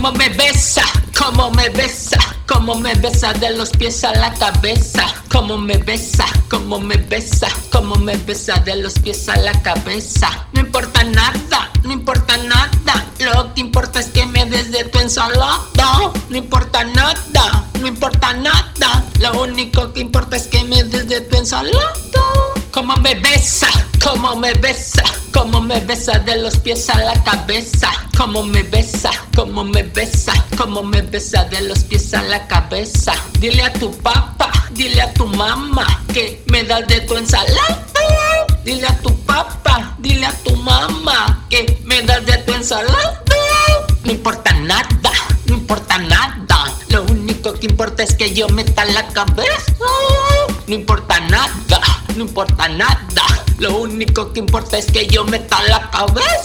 Como me besa, como me besa, como me besa de los pies a la cabeza. Como me besa, como me besa, como me besa de los pies a la cabeza. No importa nada, no importa nada. Lo que importa es que me des de tu ensalada. No importa nada, no importa nada. Lo único que importa es que me des de tu ensalada. Como me besa, como me besa, como me besa de los pies a la cabeza. Como me besa, como me besa, como me besa de los pies a la cabeza. Dile a tu papá, dile a tu mamá que me das de tu ensalada. Dile a tu papá, dile a tu mamá que me das de tu ensalada. No importa nada, no importa nada. Lo único que importa es que yo meta la cabeza. No importa nada, no importa nada. Lo único que importa es que yo meta la cabeza.